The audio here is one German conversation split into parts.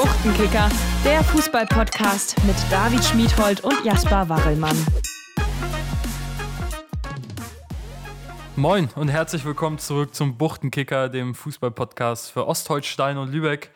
Buchtenkicker, der Fußball-Podcast mit David Schmiedhold und Jasper Warrelmann. Moin und herzlich willkommen zurück zum Buchtenkicker, dem Fußball-Podcast für Ostholstein und Lübeck.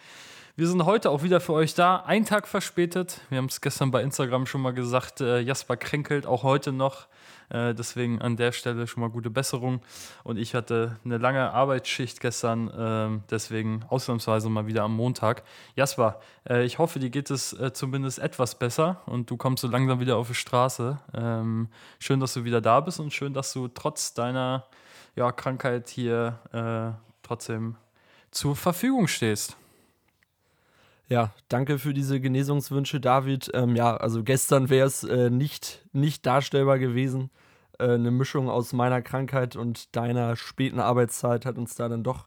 Wir sind heute auch wieder für euch da, einen Tag verspätet. Wir haben es gestern bei Instagram schon mal gesagt, äh, Jasper kränkelt auch heute noch. Äh, deswegen an der Stelle schon mal gute Besserung. Und ich hatte eine lange Arbeitsschicht gestern, äh, deswegen ausnahmsweise mal wieder am Montag. Jasper, äh, ich hoffe, dir geht es äh, zumindest etwas besser und du kommst so langsam wieder auf die Straße. Ähm, schön, dass du wieder da bist und schön, dass du trotz deiner ja, Krankheit hier äh, trotzdem zur Verfügung stehst. Ja, danke für diese Genesungswünsche, David. Ähm, ja, also gestern wäre es äh, nicht, nicht darstellbar gewesen. Äh, eine Mischung aus meiner Krankheit und deiner späten Arbeitszeit hat uns da dann doch,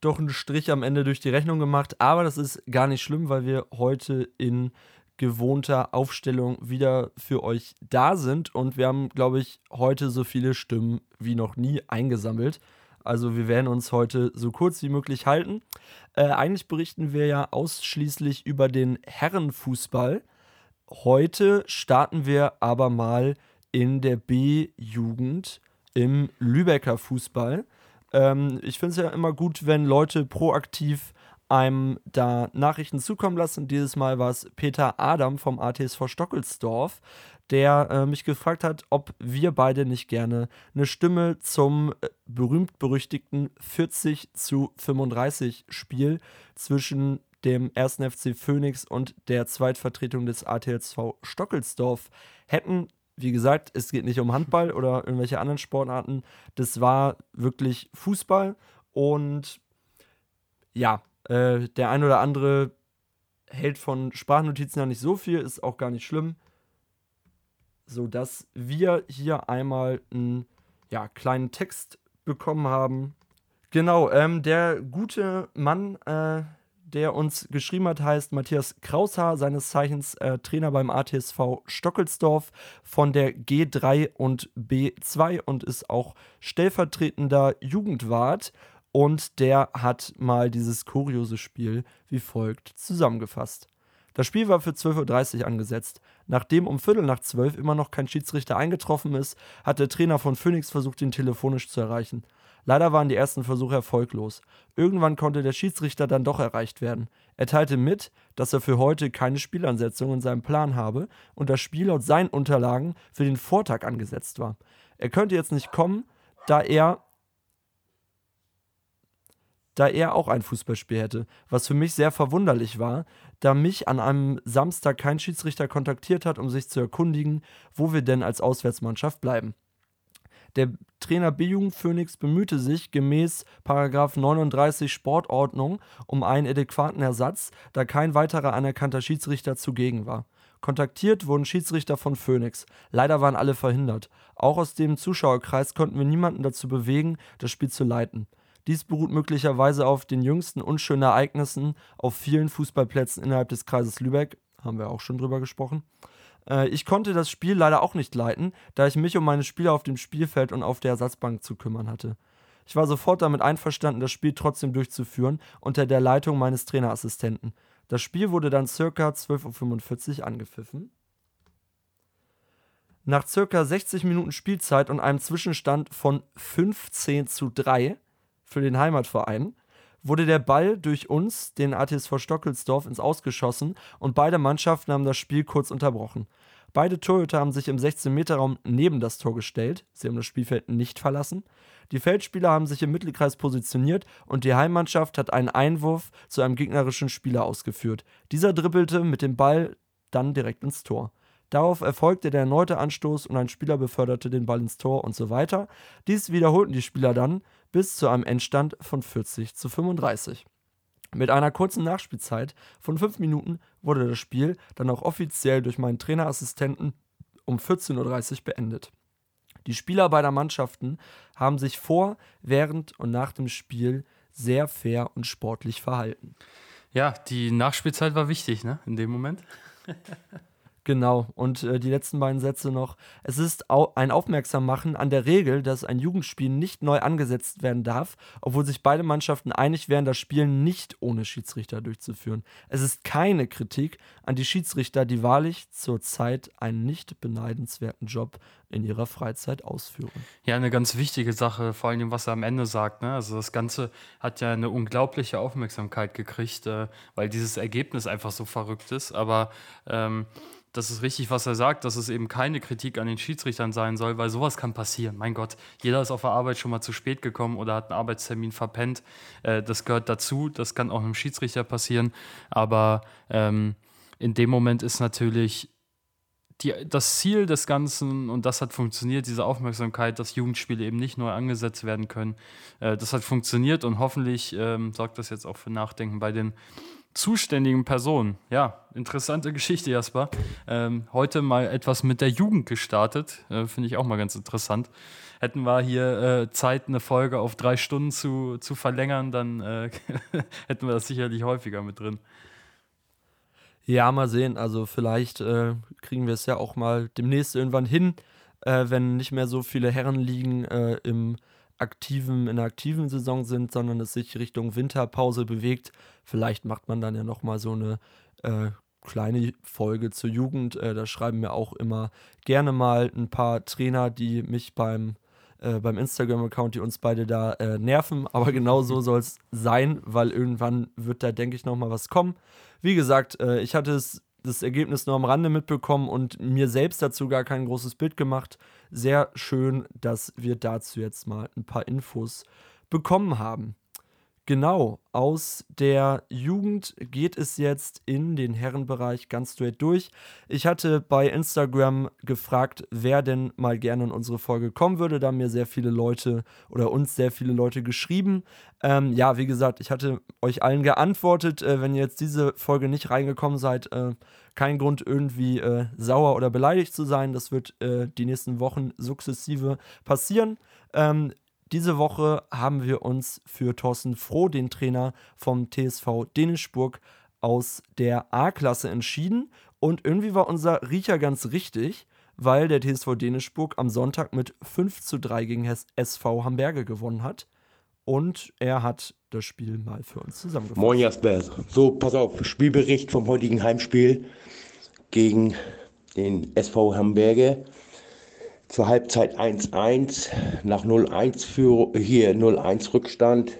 doch einen Strich am Ende durch die Rechnung gemacht. Aber das ist gar nicht schlimm, weil wir heute in gewohnter Aufstellung wieder für euch da sind. Und wir haben, glaube ich, heute so viele Stimmen wie noch nie eingesammelt. Also wir werden uns heute so kurz wie möglich halten. Äh, eigentlich berichten wir ja ausschließlich über den Herrenfußball. Heute starten wir aber mal in der B-Jugend im Lübecker Fußball. Ähm, ich finde es ja immer gut, wenn Leute proaktiv einem da Nachrichten zukommen lassen. Dieses Mal war es Peter Adam vom ATSV Stockelsdorf, der äh, mich gefragt hat, ob wir beide nicht gerne eine Stimme zum äh, berühmt-berüchtigten 40 zu 35 Spiel zwischen dem 1. FC Phoenix und der Zweitvertretung des ATSV Stockelsdorf hätten. Wie gesagt, es geht nicht um Handball oder irgendwelche anderen Sportarten. Das war wirklich Fußball. Und ja, äh, der ein oder andere hält von Sprachnotizen ja nicht so viel, ist auch gar nicht schlimm sodass wir hier einmal einen ja, kleinen Text bekommen haben. Genau, ähm, der gute Mann, äh, der uns geschrieben hat, heißt Matthias Kraushaar, seines Zeichens äh, Trainer beim ATSV Stockelsdorf von der G3 und B2 und ist auch stellvertretender Jugendwart. Und der hat mal dieses kuriose Spiel wie folgt zusammengefasst. Das Spiel war für 12.30 Uhr angesetzt. Nachdem um Viertel nach zwölf immer noch kein Schiedsrichter eingetroffen ist, hat der Trainer von Phoenix versucht, ihn telefonisch zu erreichen. Leider waren die ersten Versuche erfolglos. Irgendwann konnte der Schiedsrichter dann doch erreicht werden. Er teilte mit, dass er für heute keine Spielansetzung in seinem Plan habe und das Spiel laut seinen Unterlagen für den Vortag angesetzt war. Er könnte jetzt nicht kommen, da er da er auch ein Fußballspiel hätte, was für mich sehr verwunderlich war, da mich an einem Samstag kein Schiedsrichter kontaktiert hat, um sich zu erkundigen, wo wir denn als Auswärtsmannschaft bleiben. Der Trainer B-Jugend Phoenix bemühte sich gemäß 39 Sportordnung um einen adäquaten Ersatz, da kein weiterer anerkannter Schiedsrichter zugegen war. Kontaktiert wurden Schiedsrichter von Phoenix. Leider waren alle verhindert. Auch aus dem Zuschauerkreis konnten wir niemanden dazu bewegen, das Spiel zu leiten. Dies beruht möglicherweise auf den jüngsten unschönen Ereignissen auf vielen Fußballplätzen innerhalb des Kreises Lübeck. Haben wir auch schon drüber gesprochen. Äh, ich konnte das Spiel leider auch nicht leiten, da ich mich um meine Spieler auf dem Spielfeld und auf der Ersatzbank zu kümmern hatte. Ich war sofort damit einverstanden, das Spiel trotzdem durchzuführen, unter der Leitung meines Trainerassistenten. Das Spiel wurde dann circa 12.45 Uhr angepfiffen. Nach circa 60 Minuten Spielzeit und einem Zwischenstand von 15 zu 3 für den Heimatverein, wurde der Ball durch uns, den ATSV Stockelsdorf, ins Ausgeschossen und beide Mannschaften haben das Spiel kurz unterbrochen. Beide Torhüter haben sich im 16-Meter-Raum neben das Tor gestellt. Sie haben das Spielfeld nicht verlassen. Die Feldspieler haben sich im Mittelkreis positioniert und die Heimmannschaft hat einen Einwurf zu einem gegnerischen Spieler ausgeführt. Dieser dribbelte mit dem Ball dann direkt ins Tor. Darauf erfolgte der erneute Anstoß und ein Spieler beförderte den Ball ins Tor und so weiter. Dies wiederholten die Spieler dann bis zu einem Endstand von 40 zu 35. Mit einer kurzen Nachspielzeit von 5 Minuten wurde das Spiel dann auch offiziell durch meinen Trainerassistenten um 14.30 Uhr beendet. Die Spieler beider Mannschaften haben sich vor, während und nach dem Spiel sehr fair und sportlich verhalten. Ja, die Nachspielzeit war wichtig, ne, in dem Moment. Genau, und äh, die letzten beiden Sätze noch. Es ist au ein Aufmerksammachen an der Regel, dass ein Jugendspiel nicht neu angesetzt werden darf, obwohl sich beide Mannschaften einig wären, das Spiel nicht ohne Schiedsrichter durchzuführen. Es ist keine Kritik an die Schiedsrichter, die wahrlich zurzeit einen nicht beneidenswerten Job in ihrer Freizeit ausführen. Ja, eine ganz wichtige Sache, vor allem was er am Ende sagt. Ne? Also das Ganze hat ja eine unglaubliche Aufmerksamkeit gekriegt, äh, weil dieses Ergebnis einfach so verrückt ist. Aber ähm, das ist richtig, was er sagt, dass es eben keine Kritik an den Schiedsrichtern sein soll, weil sowas kann passieren. Mein Gott, jeder ist auf der Arbeit schon mal zu spät gekommen oder hat einen Arbeitstermin verpennt. Äh, das gehört dazu, das kann auch einem Schiedsrichter passieren. Aber ähm, in dem Moment ist natürlich die, das Ziel des Ganzen, und das hat funktioniert, diese Aufmerksamkeit, dass Jugendspiele eben nicht neu angesetzt werden können, äh, das hat funktioniert und hoffentlich ähm, sorgt das jetzt auch für Nachdenken bei den zuständigen Person. Ja, interessante Geschichte, Jasper. Ähm, heute mal etwas mit der Jugend gestartet. Äh, Finde ich auch mal ganz interessant. Hätten wir hier äh, Zeit, eine Folge auf drei Stunden zu, zu verlängern, dann äh, hätten wir das sicherlich häufiger mit drin. Ja, mal sehen. Also vielleicht äh, kriegen wir es ja auch mal demnächst irgendwann hin, äh, wenn nicht mehr so viele Herren liegen äh, im aktiven, in der aktiven Saison sind, sondern es sich Richtung Winterpause bewegt. Vielleicht macht man dann ja nochmal so eine äh, kleine Folge zur Jugend. Äh, da schreiben mir auch immer gerne mal ein paar Trainer, die mich beim, äh, beim Instagram-Account, die uns beide da äh, nerven. Aber genau so soll es sein, weil irgendwann wird da, denke ich, nochmal was kommen. Wie gesagt, äh, ich hatte es das Ergebnis nur am Rande mitbekommen und mir selbst dazu gar kein großes Bild gemacht. Sehr schön, dass wir dazu jetzt mal ein paar Infos bekommen haben. Genau, aus der Jugend geht es jetzt in den Herrenbereich ganz straight durch. Ich hatte bei Instagram gefragt, wer denn mal gerne in unsere Folge kommen würde. Da haben mir sehr viele Leute oder uns sehr viele Leute geschrieben. Ähm, ja, wie gesagt, ich hatte euch allen geantwortet. Äh, wenn ihr jetzt diese Folge nicht reingekommen seid, äh, kein Grund irgendwie äh, sauer oder beleidigt zu sein. Das wird äh, die nächsten Wochen sukzessive passieren. Ähm, diese Woche haben wir uns für Thorsten Froh, den Trainer vom TSV Dänischburg, aus der A-Klasse entschieden. Und irgendwie war unser Riecher ganz richtig, weil der TSV Dänischburg am Sonntag mit 5 zu 3 gegen SV Hamburger gewonnen hat. Und er hat das Spiel mal für uns zusammengefasst. Moin Jasper. So, pass auf, Spielbericht vom heutigen Heimspiel gegen den SV Hamburger. Zur Halbzeit 1-1, nach 0-1 für hier 0-1 Rückstand.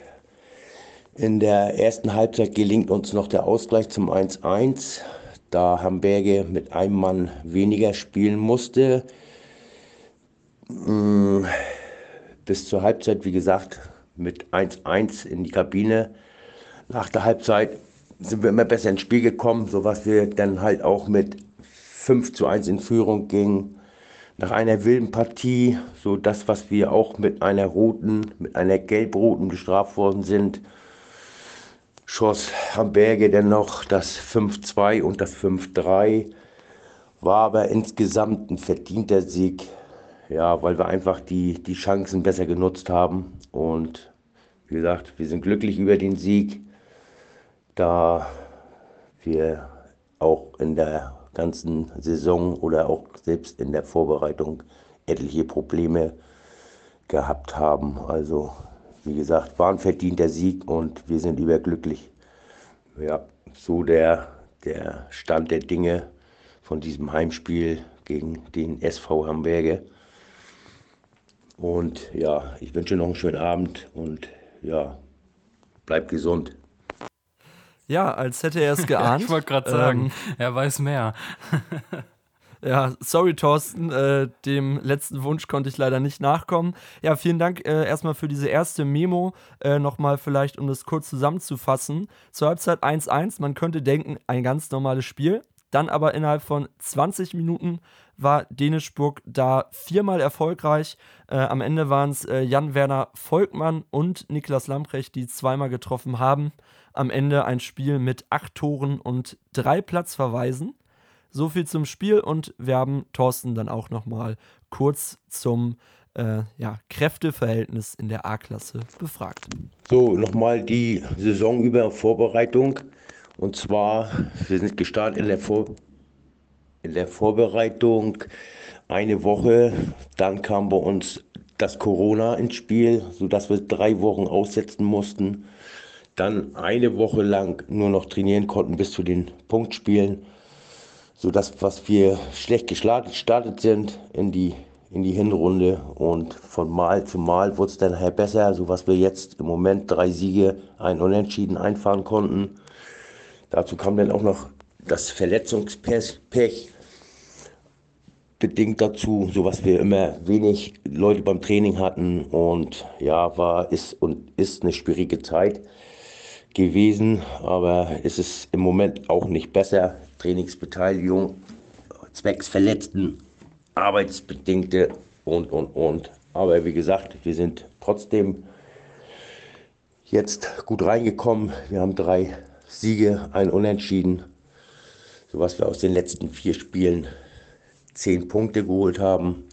In der ersten Halbzeit gelingt uns noch der Ausgleich zum 1-1, da Hamburger mit einem Mann weniger spielen musste. Mm, bis zur Halbzeit, wie gesagt, mit 1-1 in die Kabine. Nach der Halbzeit sind wir immer besser ins Spiel gekommen, sodass wir dann halt auch mit 5 zu 1 in Führung gingen nach einer wilden Partie, so das, was wir auch mit einer roten, mit einer gelb-roten bestraft worden sind, schoss Hamburger dann noch das 5-2 und das 5-3, war aber insgesamt ein verdienter Sieg, ja, weil wir einfach die, die Chancen besser genutzt haben. Und wie gesagt, wir sind glücklich über den Sieg, da wir auch in der ganzen Saison oder auch selbst in der Vorbereitung etliche Probleme gehabt haben. Also wie gesagt, war ein verdienter Sieg und wir sind überglücklich. Ja, so der, der Stand der Dinge von diesem Heimspiel gegen den SV Hamburger. Und ja, ich wünsche noch einen schönen Abend und ja, bleibt gesund. Ja, als hätte er es geahnt. ich wollte gerade sagen, ähm, er weiß mehr. Ja, sorry, Thorsten, äh, dem letzten Wunsch konnte ich leider nicht nachkommen. Ja, vielen Dank äh, erstmal für diese erste Memo. Äh, Nochmal vielleicht, um das kurz zusammenzufassen. Zur Halbzeit 1-1, man könnte denken, ein ganz normales Spiel. Dann aber innerhalb von 20 Minuten war Dänischburg da viermal erfolgreich. Äh, am Ende waren es äh, Jan-Werner Volkmann und Niklas Lamprecht, die zweimal getroffen haben. Am Ende ein Spiel mit acht Toren und drei Platzverweisen. So viel zum Spiel und wir haben Thorsten dann auch nochmal kurz zum äh, ja, Kräfteverhältnis in der A-Klasse befragt. So, nochmal die Saison über Vorbereitung. Und zwar, wir sind gestartet in der Vor in der Vorbereitung eine Woche, dann kam bei uns das Corona ins Spiel, sodass wir drei Wochen aussetzen mussten. Dann eine Woche lang nur noch trainieren konnten bis zu den Punktspielen, sodass was wir schlecht gestartet sind in die, in die Hinrunde. Und von Mal zu Mal wurde es dann halt besser, sodass wir jetzt im Moment drei Siege, ein Unentschieden einfahren konnten. Dazu kam dann auch noch das Verletzungspech bedingt dazu, so was wir immer wenig Leute beim Training hatten. Und ja, war, ist und ist eine schwierige Zeit gewesen, aber es ist im Moment auch nicht besser. Trainingsbeteiligung, zwecks Verletzten, Arbeitsbedingte und, und, und. Aber wie gesagt, wir sind trotzdem jetzt gut reingekommen. Wir haben drei Siege, ein Unentschieden, so was wir aus den letzten vier Spielen zehn Punkte geholt haben.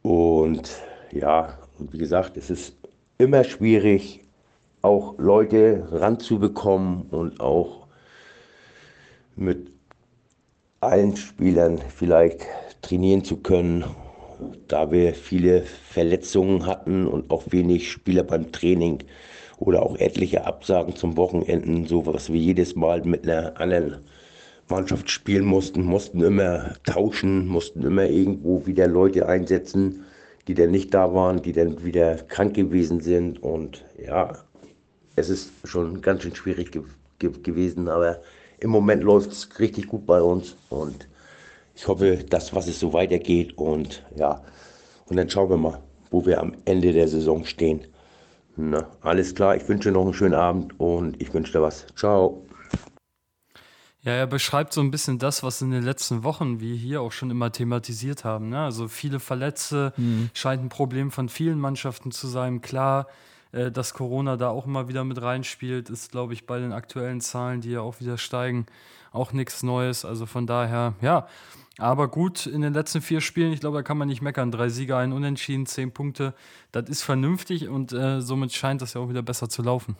Und ja, wie gesagt, es ist immer schwierig, auch Leute ranzubekommen und auch mit allen Spielern vielleicht trainieren zu können, da wir viele Verletzungen hatten und auch wenig Spieler beim Training oder auch etliche Absagen zum Wochenenden, so was wir jedes Mal mit einer anderen Mannschaft spielen mussten, mussten immer tauschen, mussten immer irgendwo wieder Leute einsetzen, die dann nicht da waren, die dann wieder krank gewesen sind. Und ja, es ist schon ganz schön schwierig ge ge gewesen, aber im Moment läuft es richtig gut bei uns und ich hoffe, dass was es so weitergeht und ja, und dann schauen wir mal, wo wir am Ende der Saison stehen. Na, alles klar, ich wünsche noch einen schönen Abend und ich wünsche dir was. Ciao. Ja, er beschreibt so ein bisschen das, was in den letzten Wochen wir hier auch schon immer thematisiert haben. Ne? Also viele Verletzte mhm. scheint ein Problem von vielen Mannschaften zu sein. Klar, äh, dass Corona da auch immer wieder mit reinspielt, ist, glaube ich, bei den aktuellen Zahlen, die ja auch wieder steigen, auch nichts Neues. Also von daher, ja. Aber gut, in den letzten vier Spielen, ich glaube, da kann man nicht meckern. Drei Sieger, ein Unentschieden, zehn Punkte. Das ist vernünftig und äh, somit scheint das ja auch wieder besser zu laufen.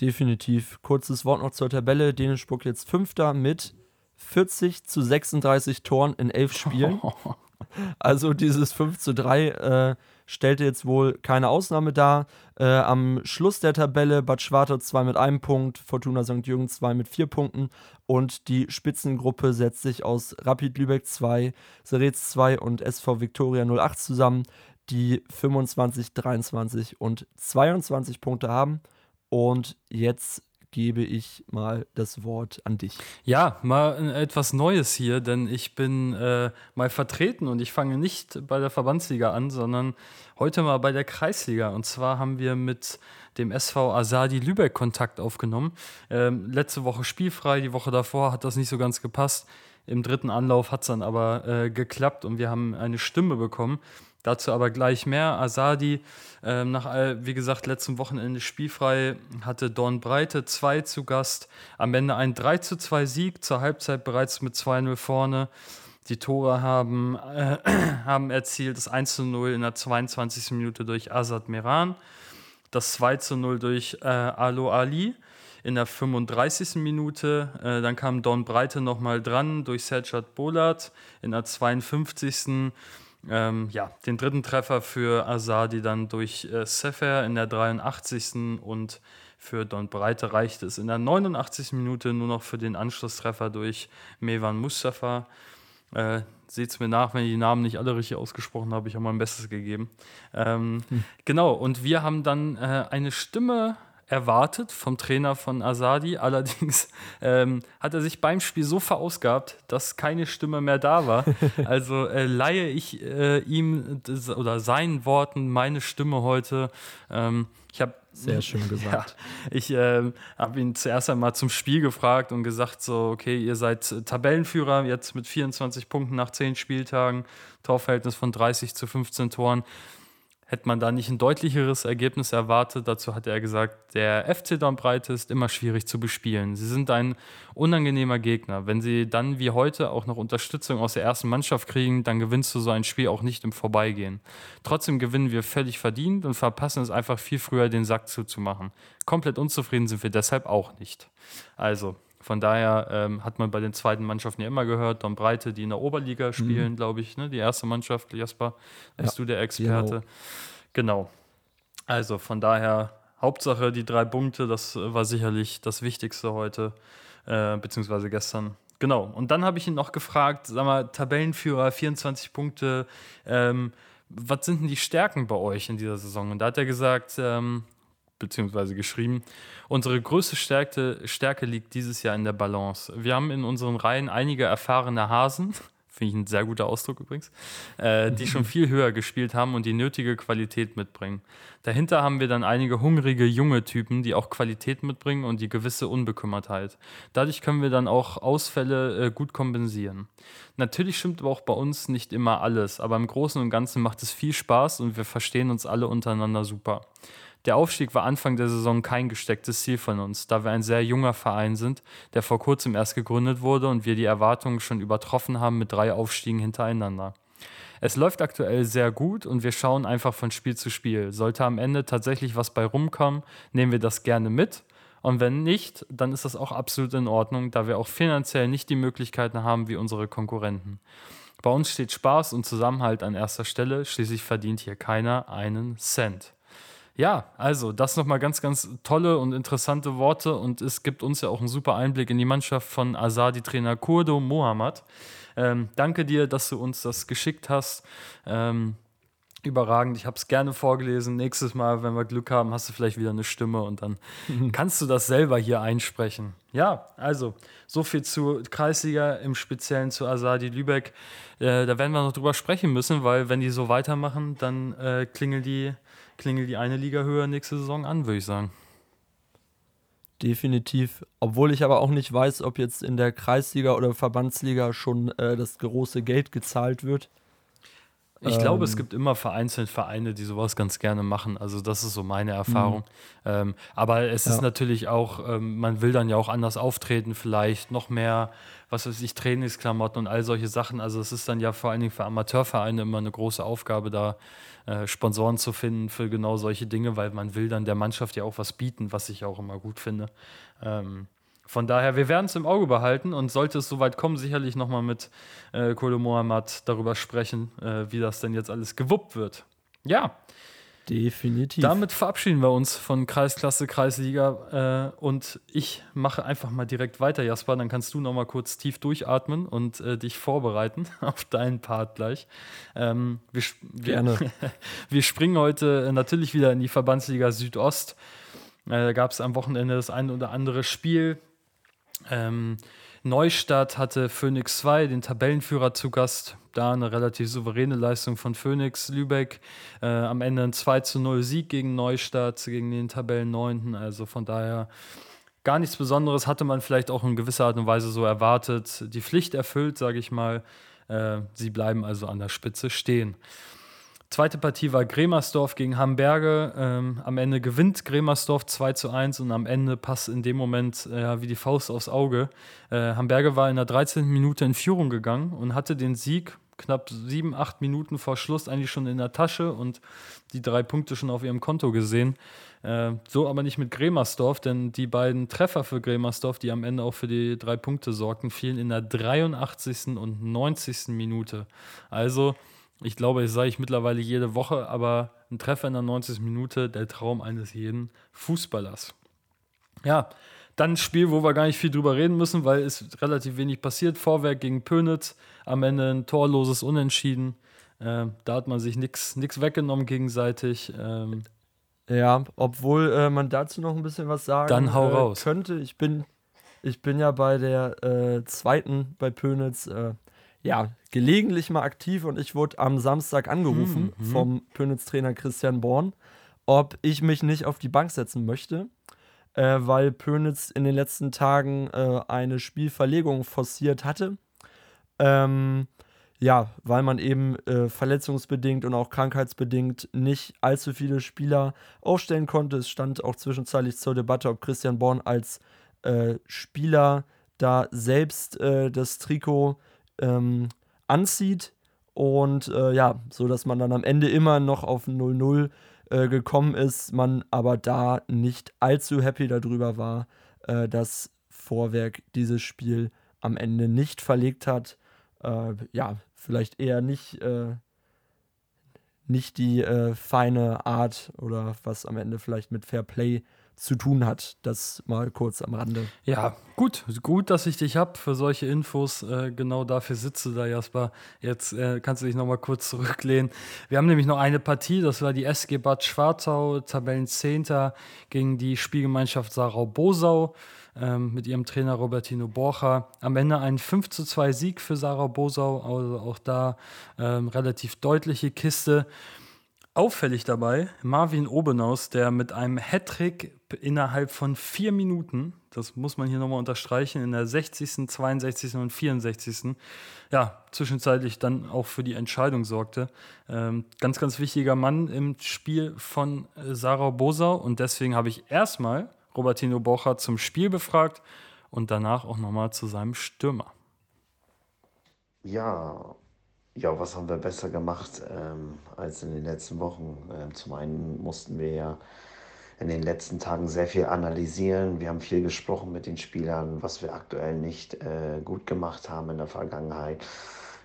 Definitiv. Kurzes Wort noch zur Tabelle. Dänemark jetzt Fünfter mit 40 zu 36 Toren in elf Spielen. Also dieses 5 zu 3 äh, stellte jetzt wohl keine Ausnahme dar. Äh, am Schluss der Tabelle Bad Schwartau 2 mit einem Punkt, Fortuna St. Jürgen 2 mit vier Punkten und die Spitzengruppe setzt sich aus Rapid Lübeck 2, Serets 2 und SV Viktoria 08 zusammen, die 25, 23 und 22 Punkte haben. Und jetzt gebe ich mal das Wort an dich. Ja, mal etwas Neues hier, denn ich bin äh, mal vertreten und ich fange nicht bei der Verbandsliga an, sondern heute mal bei der Kreisliga. Und zwar haben wir mit dem SV Asadi Lübeck Kontakt aufgenommen. Ähm, letzte Woche spielfrei, die Woche davor hat das nicht so ganz gepasst. Im dritten Anlauf hat es dann aber äh, geklappt und wir haben eine Stimme bekommen. Dazu aber gleich mehr. Asadi, äh, nach, wie gesagt, letztem Wochenende spielfrei, hatte Dorn Breite 2 zu Gast. Am Ende ein 3 zu 2 Sieg, zur Halbzeit bereits mit 2-0 vorne. Die Tore haben, äh, haben erzielt das 1 zu 0 in der 22. Minute durch Azad Meran, das 2 zu 0 durch äh, Alo Ali in der 35. Minute. Äh, dann kam Don Breite nochmal dran durch Serjad Bolat in der 52. Minute ähm, ja, den dritten Treffer für Azadi dann durch äh, Sefer in der 83. und für Don Breite reichte es in der 89. Minute nur noch für den Anschlusstreffer durch Mevan Mustafa. Äh, Seht es mir nach, wenn ich die Namen nicht alle richtig ausgesprochen habe. Ich habe mein Bestes gegeben. Ähm, hm. Genau, und wir haben dann äh, eine Stimme erwartet vom Trainer von Asadi. Allerdings ähm, hat er sich beim Spiel so verausgabt, dass keine Stimme mehr da war. Also äh, leihe ich äh, ihm oder seinen Worten meine Stimme heute. Ähm, ich habe sehr schön gesagt. Ja, ich äh, habe ihn zuerst einmal zum Spiel gefragt und gesagt so, okay, ihr seid Tabellenführer jetzt mit 24 Punkten nach 10 Spieltagen, Torverhältnis von 30 zu 15 Toren hätte man da nicht ein deutlicheres Ergebnis erwartet. Dazu hat er gesagt, der FC Dornbreite ist immer schwierig zu bespielen. Sie sind ein unangenehmer Gegner. Wenn sie dann wie heute auch noch Unterstützung aus der ersten Mannschaft kriegen, dann gewinnst du so ein Spiel auch nicht im Vorbeigehen. Trotzdem gewinnen wir völlig verdient und verpassen es einfach viel früher, den Sack zuzumachen. Komplett unzufrieden sind wir deshalb auch nicht. Also, Von daher ähm, hat man bei den zweiten Mannschaften ja immer gehört, Don Breite, die in der Oberliga spielen, mhm. glaube ich, ne? die erste Mannschaft, Jasper, bist ja, du der Experte. Genau. genau. Also von daher, Hauptsache die drei Punkte, das war sicherlich das Wichtigste heute, äh, beziehungsweise gestern. Genau. Und dann habe ich ihn noch gefragt, sag mal, Tabellenführer, 24 Punkte, ähm, was sind denn die Stärken bei euch in dieser Saison? Und da hat er gesagt, ähm, beziehungsweise geschrieben, unsere größte Stärke, Stärke liegt dieses Jahr in der Balance. Wir haben in unseren Reihen einige erfahrene Hasen, finde ich ein sehr guter Ausdruck übrigens, äh, die schon viel höher gespielt haben und die nötige Qualität mitbringen. Dahinter haben wir dann einige hungrige junge Typen, die auch Qualität mitbringen und die gewisse Unbekümmertheit. Dadurch können wir dann auch Ausfälle äh, gut kompensieren. Natürlich stimmt aber auch bei uns nicht immer alles, aber im Großen und Ganzen macht es viel Spaß und wir verstehen uns alle untereinander super. Der Aufstieg war Anfang der Saison kein gestecktes Ziel von uns, da wir ein sehr junger Verein sind, der vor kurzem erst gegründet wurde und wir die Erwartungen schon übertroffen haben mit drei Aufstiegen hintereinander. Es läuft aktuell sehr gut und wir schauen einfach von Spiel zu Spiel. Sollte am Ende tatsächlich was bei rumkommen, nehmen wir das gerne mit. Und wenn nicht, dann ist das auch absolut in Ordnung, da wir auch finanziell nicht die Möglichkeiten haben wie unsere Konkurrenten. Bei uns steht Spaß und Zusammenhalt an erster Stelle, schließlich verdient hier keiner einen Cent. Ja, also das nochmal ganz, ganz tolle und interessante Worte und es gibt uns ja auch einen super Einblick in die Mannschaft von Asadi-Trainer Kurdo Mohammad. Ähm, danke dir, dass du uns das geschickt hast. Ähm, überragend. Ich habe es gerne vorgelesen. Nächstes Mal, wenn wir Glück haben, hast du vielleicht wieder eine Stimme und dann kannst du das selber hier einsprechen. Ja, also so viel zu Kreisliga, im Speziellen zu Asadi Lübeck. Äh, da werden wir noch drüber sprechen müssen, weil wenn die so weitermachen, dann äh, klingeln die klingelt die eine Liga höher nächste Saison an, würde ich sagen. Definitiv. Obwohl ich aber auch nicht weiß, ob jetzt in der Kreisliga oder Verbandsliga schon äh, das große Geld gezahlt wird. Ich glaube, es ähm. gibt immer vereinzelt Vereine, die sowas ganz gerne machen. Also das ist so meine Erfahrung. Mhm. Ähm, aber es ja. ist natürlich auch, ähm, man will dann ja auch anders auftreten, vielleicht noch mehr, was weiß ich, Trainingsklamotten und all solche Sachen. Also es ist dann ja vor allen Dingen für Amateurvereine immer eine große Aufgabe, da äh, Sponsoren zu finden für genau solche Dinge, weil man will dann der Mannschaft ja auch was bieten, was ich auch immer gut finde. Ähm, von daher, wir werden es im Auge behalten und sollte es soweit kommen, sicherlich nochmal mit äh, Kolo Mohammad darüber sprechen, äh, wie das denn jetzt alles gewuppt wird. Ja, Definitiv. Damit verabschieden wir uns von Kreisklasse, Kreisliga äh, und ich mache einfach mal direkt weiter, Jasper. Dann kannst du noch mal kurz tief durchatmen und äh, dich vorbereiten auf deinen Part gleich. Ähm, wir, Gerne. Wir, wir, springen heute natürlich wieder in die Verbandsliga Südost. Äh, da gab es am Wochenende das ein oder andere Spiel. Ähm, Neustadt hatte Phoenix 2, den Tabellenführer zu Gast. Da eine relativ souveräne Leistung von Phoenix Lübeck. Äh, am Ende ein 2 zu 0 Sieg gegen Neustadt, gegen den Tabellen 9. Also von daher gar nichts Besonderes. Hatte man vielleicht auch in gewisser Art und Weise so erwartet. Die Pflicht erfüllt, sage ich mal. Äh, sie bleiben also an der Spitze stehen. Zweite Partie war Gremersdorf gegen Hamberge. Ähm, am Ende gewinnt Gremersdorf 2 zu 1 und am Ende passt in dem Moment äh, wie die Faust aufs Auge. Äh, Hamberge war in der 13. Minute in Führung gegangen und hatte den Sieg knapp 7, 8 Minuten vor Schluss eigentlich schon in der Tasche und die drei Punkte schon auf ihrem Konto gesehen. Äh, so aber nicht mit Gremersdorf, denn die beiden Treffer für Gremersdorf, die am Ende auch für die drei Punkte sorgten, fielen in der 83. und 90. Minute. Also ich glaube, das sage ich mittlerweile jede Woche, aber ein Treffer in der 90. Minute, der Traum eines jeden Fußballers. Ja, dann ein Spiel, wo wir gar nicht viel drüber reden müssen, weil es relativ wenig passiert. Vorwerk gegen Pönitz, am Ende ein torloses Unentschieden. Äh, da hat man sich nichts weggenommen gegenseitig. Ähm, ja, obwohl äh, man dazu noch ein bisschen was sagen dann hau äh, raus. könnte. Ich bin, ich bin ja bei der äh, zweiten bei Pönitz äh, ja, gelegentlich mal aktiv und ich wurde am Samstag angerufen mhm. vom Pönitz-Trainer Christian Born, ob ich mich nicht auf die Bank setzen möchte, äh, weil Pönitz in den letzten Tagen äh, eine Spielverlegung forciert hatte. Ähm, ja, weil man eben äh, verletzungsbedingt und auch krankheitsbedingt nicht allzu viele Spieler aufstellen konnte. Es stand auch zwischenzeitlich zur Debatte, ob Christian Born als äh, Spieler da selbst äh, das Trikot ähm, anzieht. Und äh, ja, so dass man dann am Ende immer noch auf 0-0 äh, gekommen ist, man aber da nicht allzu happy darüber war, äh, dass Vorwerk dieses Spiel am Ende nicht verlegt hat. Äh, ja, vielleicht eher nicht, äh, nicht die äh, feine Art oder was am Ende vielleicht mit Fair Play zu tun hat. Das mal kurz am Rande. Ja, gut, gut, dass ich dich habe für solche Infos. Äh, genau dafür sitze da, Jasper. Jetzt äh, kannst du dich noch mal kurz zurücklehnen. Wir haben nämlich noch eine Partie, das war die SG Bad Schwarzau, Tabellenzehnter gegen die Spielgemeinschaft Sarau-Bosau ähm, mit ihrem Trainer Robertino Borcha. Am Ende ein 5 zu 2 Sieg für Sarau-Bosau, also auch da ähm, relativ deutliche Kiste. Auffällig dabei Marvin Obenaus, der mit einem Hattrick innerhalb von vier Minuten, das muss man hier nochmal unterstreichen, in der 60., 62. und 64. Ja, zwischenzeitlich dann auch für die Entscheidung sorgte. Ähm, ganz, ganz wichtiger Mann im Spiel von Sarah Bosau und deswegen habe ich erstmal Robertino Bocher zum Spiel befragt und danach auch nochmal zu seinem Stürmer. Ja, ja, was haben wir besser gemacht ähm, als in den letzten Wochen? Ähm, zum einen mussten wir ja in den letzten Tagen sehr viel analysieren. Wir haben viel gesprochen mit den Spielern, was wir aktuell nicht äh, gut gemacht haben in der Vergangenheit.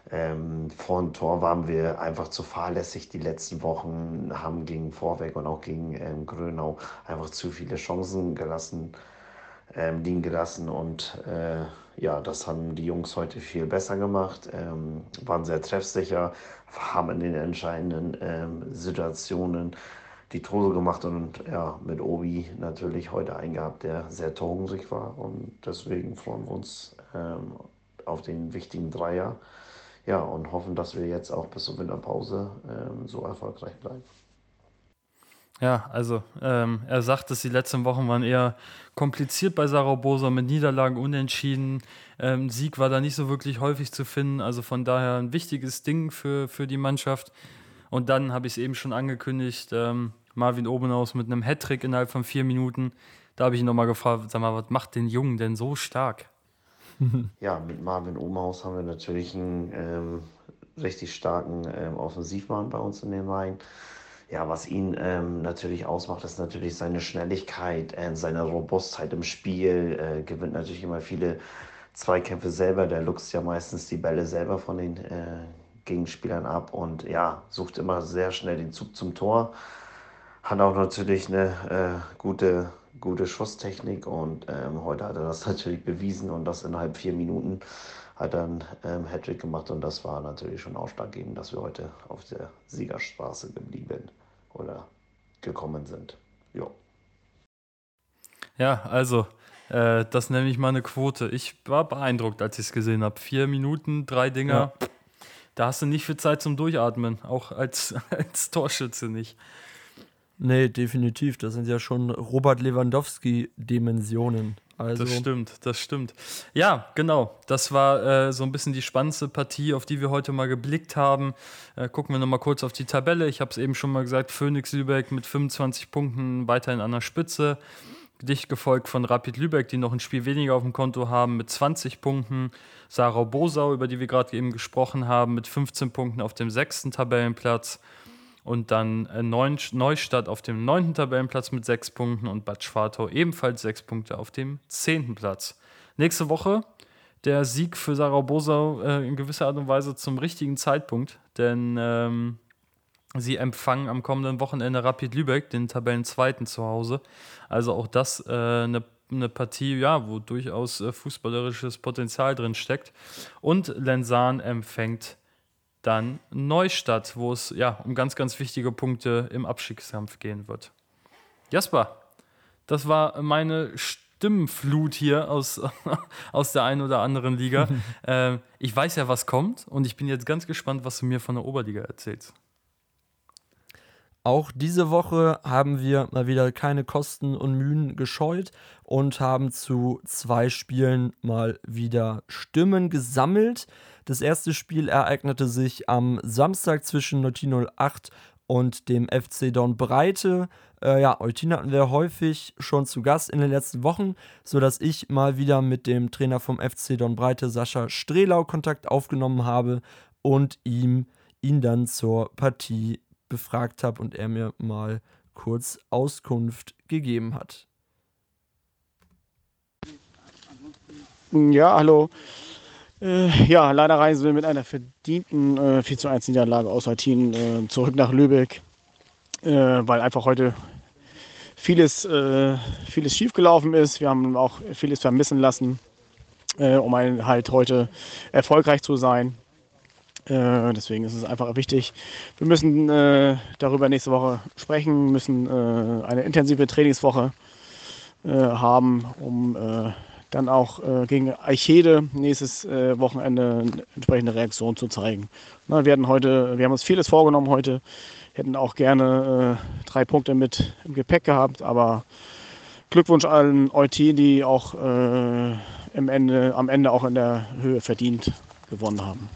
Ähm, vor dem Tor waren wir einfach zu fahrlässig die letzten Wochen, haben gegen Vorweg und auch gegen ähm, Grönau einfach zu viele Chancen gelassen, ähm, liegen gelassen und äh, ja, das haben die Jungs heute viel besser gemacht, ähm, waren sehr treffsicher, haben in den entscheidenden ähm, Situationen die Tore gemacht und ja, mit Obi natürlich heute einen gehabt, der sehr torhungrig war und deswegen freuen wir uns ähm, auf den wichtigen Dreier. Ja, und hoffen, dass wir jetzt auch bis zur Winterpause ähm, so erfolgreich bleiben. Ja, also ähm, er sagt, dass die letzten Wochen waren eher kompliziert bei Saragossa mit Niederlagen unentschieden. Ähm, Sieg war da nicht so wirklich häufig zu finden. Also von daher ein wichtiges Ding für, für die Mannschaft. Und dann habe ich es eben schon angekündigt, ähm, Marvin Obenaus mit einem Hattrick innerhalb von vier Minuten. Da habe ich ihn nochmal gefragt, sag mal, was macht den Jungen denn so stark? Ja, mit Marvin Obenhaus haben wir natürlich einen ähm, richtig starken ähm, Offensivmann bei uns in den Reihen. Ja, was ihn ähm, natürlich ausmacht, ist natürlich seine Schnelligkeit, äh, seine Robustheit im Spiel. Äh, gewinnt natürlich immer viele Zweikämpfe selber. Der luchst ja meistens die Bälle selber von den äh, Gegenspielern ab und ja, sucht immer sehr schnell den Zug zum Tor. Hat auch natürlich eine äh, gute, gute Schusstechnik und ähm, heute hat er das natürlich bewiesen und das innerhalb vier Minuten hat er einen ähm, Hattrick gemacht und das war natürlich schon ausschlaggebend, dass wir heute auf der Siegerstraße geblieben sind oder gekommen sind. Jo. Ja, also, äh, das nenne ich mal eine Quote. Ich war beeindruckt, als ich es gesehen habe. Vier Minuten, drei Dinger. Ja. Da hast du nicht viel Zeit zum Durchatmen, auch als, als Torschütze nicht. Nee, definitiv. Das sind ja schon Robert Lewandowski-Dimensionen. Also das stimmt, das stimmt. Ja, genau. Das war äh, so ein bisschen die spannendste Partie, auf die wir heute mal geblickt haben. Äh, gucken wir nochmal kurz auf die Tabelle. Ich habe es eben schon mal gesagt: Phoenix Lübeck mit 25 Punkten weiterhin an der Spitze. Dicht gefolgt von Rapid Lübeck, die noch ein Spiel weniger auf dem Konto haben, mit 20 Punkten. Sarah Bosau, über die wir gerade eben gesprochen haben, mit 15 Punkten auf dem sechsten Tabellenplatz. Und dann äh, Neustadt auf dem neunten Tabellenplatz mit sechs Punkten und Bad Schwartau ebenfalls sechs Punkte auf dem zehnten Platz. Nächste Woche der Sieg für Sarah Bosau äh, in gewisser Art und Weise zum richtigen Zeitpunkt, denn ähm, sie empfangen am kommenden Wochenende Rapid Lübeck, den Tabellenzweiten zu Hause. Also auch das äh, eine eine Partie, ja, wo durchaus äh, fußballerisches Potenzial drin steckt. Und Lensan empfängt dann Neustadt, wo es ja um ganz, ganz wichtige Punkte im Abstiegskampf gehen wird. Jasper, das war meine Stimmenflut hier aus, aus der einen oder anderen Liga. äh, ich weiß ja, was kommt und ich bin jetzt ganz gespannt, was du mir von der Oberliga erzählst. Auch diese Woche haben wir mal wieder keine Kosten und Mühen gescheut und haben zu zwei Spielen mal wieder Stimmen gesammelt. Das erste Spiel ereignete sich am Samstag zwischen Neutino 08 und dem FC Don Breite. Äh, ja, Eutin hatten wir häufig schon zu Gast in den letzten Wochen, sodass ich mal wieder mit dem Trainer vom FC Don Breite, Sascha Strehlau, Kontakt aufgenommen habe und ihm ihn dann zur Partie befragt habe und er mir mal kurz Auskunft gegeben hat. Ja, hallo. Äh, ja, leider reisen wir mit einer verdienten äh, 4 zu 1 Niederlage aus Eutin äh, zurück nach Lübeck, äh, weil einfach heute vieles, äh, vieles schiefgelaufen ist. Wir haben auch vieles vermissen lassen, äh, um halt heute erfolgreich zu sein. Äh, deswegen ist es einfach wichtig. Wir müssen äh, darüber nächste Woche sprechen, müssen äh, eine intensive Trainingswoche äh, haben, um äh, dann auch gegen Eichede nächstes Wochenende eine entsprechende Reaktion zu zeigen. Na, wir, heute, wir haben uns vieles vorgenommen heute, hätten auch gerne drei Punkte mit im Gepäck gehabt, aber Glückwunsch allen Eutin, die auch im Ende, am Ende auch in der Höhe verdient gewonnen haben.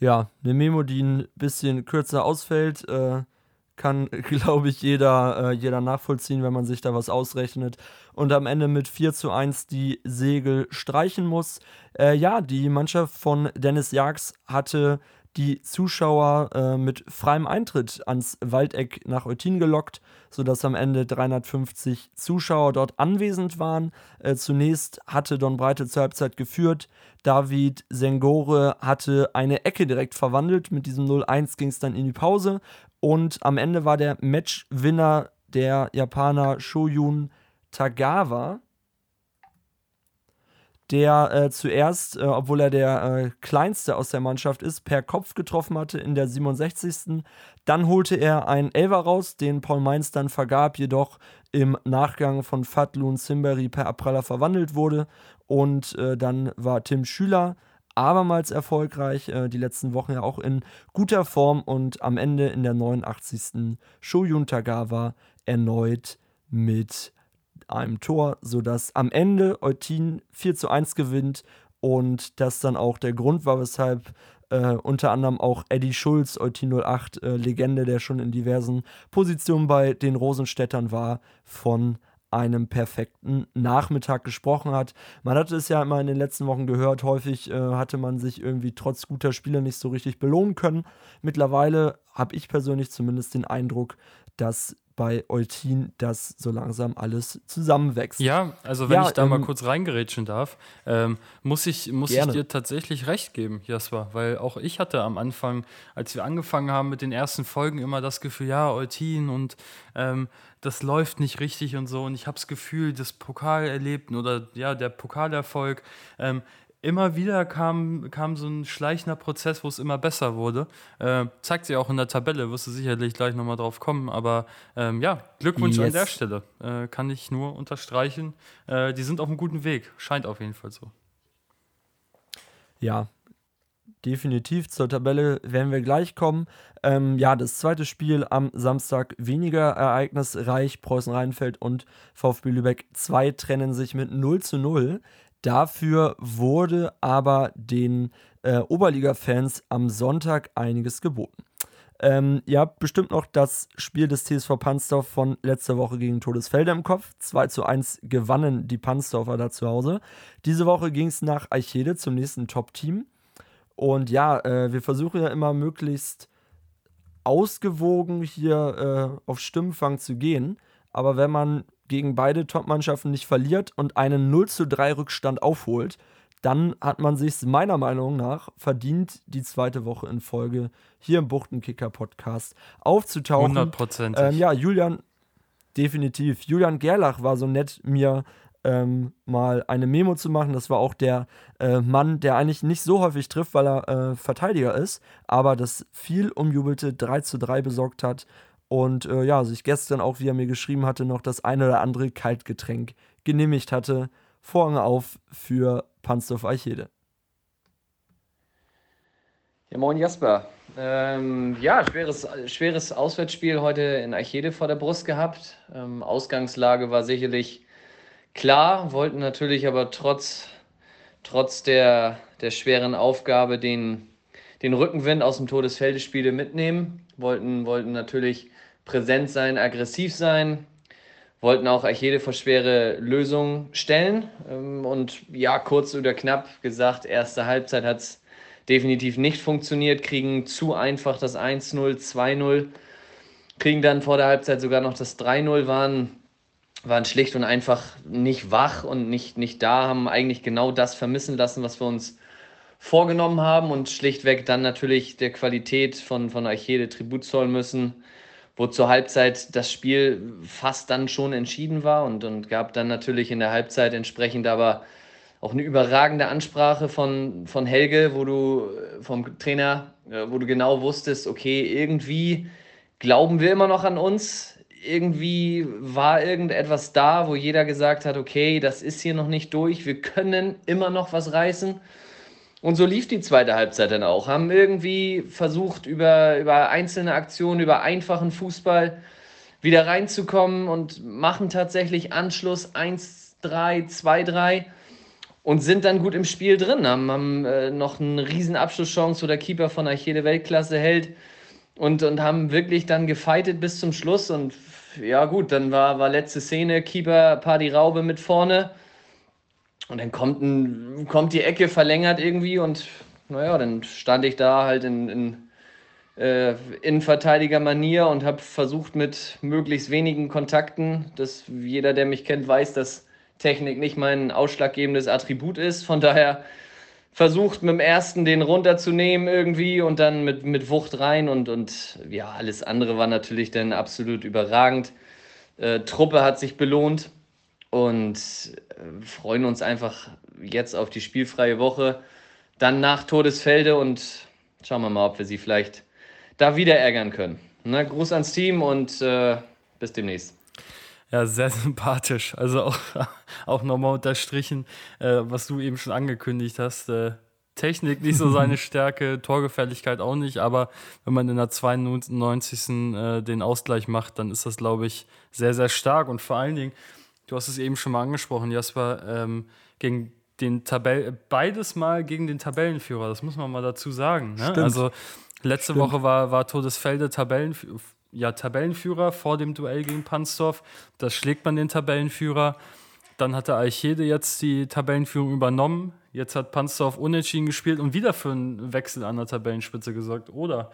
Ja, eine Memo, die ein bisschen kürzer ausfällt, äh, kann, glaube ich, jeder, äh, jeder nachvollziehen, wenn man sich da was ausrechnet und am Ende mit 4 zu 1 die Segel streichen muss. Äh, ja, die Mannschaft von Dennis Jags hatte die Zuschauer äh, mit freiem Eintritt ans Waldeck nach Eutin gelockt, sodass am Ende 350 Zuschauer dort anwesend waren. Äh, zunächst hatte Don Breite zur Halbzeit geführt. David Sengore hatte eine Ecke direkt verwandelt. Mit diesem 0-1 ging es dann in die Pause. Und am Ende war der Matchwinner der Japaner Shoyun Tagawa der äh, zuerst, äh, obwohl er der äh, kleinste aus der Mannschaft ist, per Kopf getroffen hatte in der 67. Dann holte er einen Elver raus, den Paul Mainz dann vergab, jedoch im Nachgang von Fatlun Simberi per Apraller verwandelt wurde. Und äh, dann war Tim Schüler abermals erfolgreich, äh, die letzten Wochen ja auch in guter Form und am Ende in der 89. Shoyun Tagawa erneut mit einem Tor, sodass am Ende Eutin 4 zu 1 gewinnt und das dann auch der Grund war, weshalb äh, unter anderem auch Eddie Schulz, Eutin 08, äh, Legende, der schon in diversen Positionen bei den Rosenstädtern war, von einem perfekten Nachmittag gesprochen hat. Man hatte es ja immer in den letzten Wochen gehört, häufig äh, hatte man sich irgendwie trotz guter Spiele nicht so richtig belohnen können. Mittlerweile habe ich persönlich zumindest den Eindruck, dass bei Eutin das so langsam alles zusammenwächst. Ja, also wenn ja, ich da ähm, mal kurz reingerätschen darf, ähm, muss, ich, muss ich dir tatsächlich recht geben, Jasper, weil auch ich hatte am Anfang, als wir angefangen haben mit den ersten Folgen, immer das Gefühl, ja, Eutin und ähm, das läuft nicht richtig und so und ich habe das Gefühl, das Pokalerlebten oder ja, der Pokalerfolg, ähm, immer wieder kam, kam so ein schleichender Prozess, wo es immer besser wurde. Äh, zeigt sich auch in der Tabelle, wirst du sicherlich gleich nochmal drauf kommen. Aber ähm, ja, Glückwunsch yes. an der Stelle. Äh, kann ich nur unterstreichen. Äh, die sind auf einem guten Weg. Scheint auf jeden Fall so. Ja, definitiv. Zur Tabelle werden wir gleich kommen. Ähm, ja, das zweite Spiel am Samstag weniger ereignisreich. Preußen-Rheinfeld und VfB Lübeck 2 trennen sich mit 0 zu 0. Dafür wurde aber den äh, Oberliga-Fans am Sonntag einiges geboten. Ähm, ihr habt bestimmt noch das Spiel des TSV Pansdorf von letzter Woche gegen Todesfelder im Kopf. 2 zu 1 gewannen die Pansdorfer da zu Hause. Diese Woche ging es nach Eichede zum nächsten Top-Team. Und ja, äh, wir versuchen ja immer möglichst ausgewogen hier äh, auf Stimmenfang zu gehen. Aber wenn man gegen beide Top-Mannschaften nicht verliert und einen 0 zu 3 Rückstand aufholt, dann hat man sich meiner Meinung nach verdient, die zweite Woche in Folge hier im Buchtenkicker-Podcast aufzutauchen. 100%. Ähm, ja, Julian, definitiv. Julian Gerlach war so nett, mir ähm, mal eine Memo zu machen. Das war auch der äh, Mann, der eigentlich nicht so häufig trifft, weil er äh, Verteidiger ist, aber das viel umjubelte 3 zu 3 besorgt hat und äh, ja, sich gestern auch, wie er mir geschrieben hatte, noch das eine oder andere Kaltgetränk genehmigt hatte. Vorhang auf für Panzdorf Eichede. Ja, moin Jasper. Ähm, ja, schweres, schweres Auswärtsspiel heute in Eichede vor der Brust gehabt. Ähm, Ausgangslage war sicherlich klar, wollten natürlich aber trotz, trotz der, der schweren Aufgabe den, den Rückenwind aus dem Todesfeldespiele mitnehmen. Wollten, wollten natürlich präsent sein, aggressiv sein, wollten auch jede vor schwere Lösungen stellen. Ähm, und ja, kurz oder knapp gesagt, erste Halbzeit hat es definitiv nicht funktioniert, kriegen zu einfach das 1-0, 2-0, kriegen dann vor der Halbzeit sogar noch das 3-0, waren waren schlicht und einfach nicht wach und nicht, nicht da, haben eigentlich genau das vermissen lassen, was wir uns vorgenommen haben und schlichtweg dann natürlich der Qualität von, von Archede Tribut zollen müssen, wo zur Halbzeit das Spiel fast dann schon entschieden war und, und gab dann natürlich in der Halbzeit entsprechend aber auch eine überragende Ansprache von, von Helge, wo du vom Trainer, äh, wo du genau wusstest, okay, irgendwie glauben wir immer noch an uns. Irgendwie war irgendetwas da, wo jeder gesagt hat, okay, das ist hier noch nicht durch, wir können immer noch was reißen. Und so lief die zweite Halbzeit dann auch. Haben irgendwie versucht, über, über einzelne Aktionen, über einfachen Fußball wieder reinzukommen und machen tatsächlich Anschluss 1, 3, 2, 3 und sind dann gut im Spiel drin. Haben, haben äh, noch eine riesen Abschlusschance, wo der Keeper von Archede Weltklasse hält und, und haben wirklich dann gefeitet bis zum Schluss. Und ja, gut, dann war, war letzte Szene, Keeper Party Raube mit vorne. Und dann kommt, ein, kommt die Ecke verlängert irgendwie und naja, dann stand ich da halt in, in äh, Innenverteidiger-Manier und habe versucht mit möglichst wenigen Kontakten, dass jeder, der mich kennt, weiß, dass Technik nicht mein ausschlaggebendes Attribut ist. Von daher versucht mit dem ersten den runterzunehmen irgendwie und dann mit, mit Wucht rein und, und ja, alles andere war natürlich dann absolut überragend. Äh, Truppe hat sich belohnt und äh, freuen uns einfach jetzt auf die spielfreie Woche. Dann nach Todesfelde und schauen wir mal, ob wir sie vielleicht da wieder ärgern können. Na, Gruß ans Team und äh, bis demnächst. Ja, sehr sympathisch. Also auch, auch nochmal unterstrichen, äh, was du eben schon angekündigt hast. Äh, Technik nicht so seine Stärke, Torgefährlichkeit auch nicht, aber wenn man in der 92. Äh, den Ausgleich macht, dann ist das, glaube ich, sehr, sehr stark. Und vor allen Dingen, du hast es eben schon mal angesprochen, Jasper, ähm, gegen den Tabell beides mal gegen den Tabellenführer, das muss man mal dazu sagen. Ne? Also letzte Stimmt. Woche war, war Todesfelde Tabellenführer ja, Tabellenführer vor dem Duell gegen Pansdorf. Das schlägt man den Tabellenführer. Dann hat der Eichede jetzt die Tabellenführung übernommen. Jetzt hat Pansdorf unentschieden gespielt und wieder für einen Wechsel an der Tabellenspitze gesorgt, oder?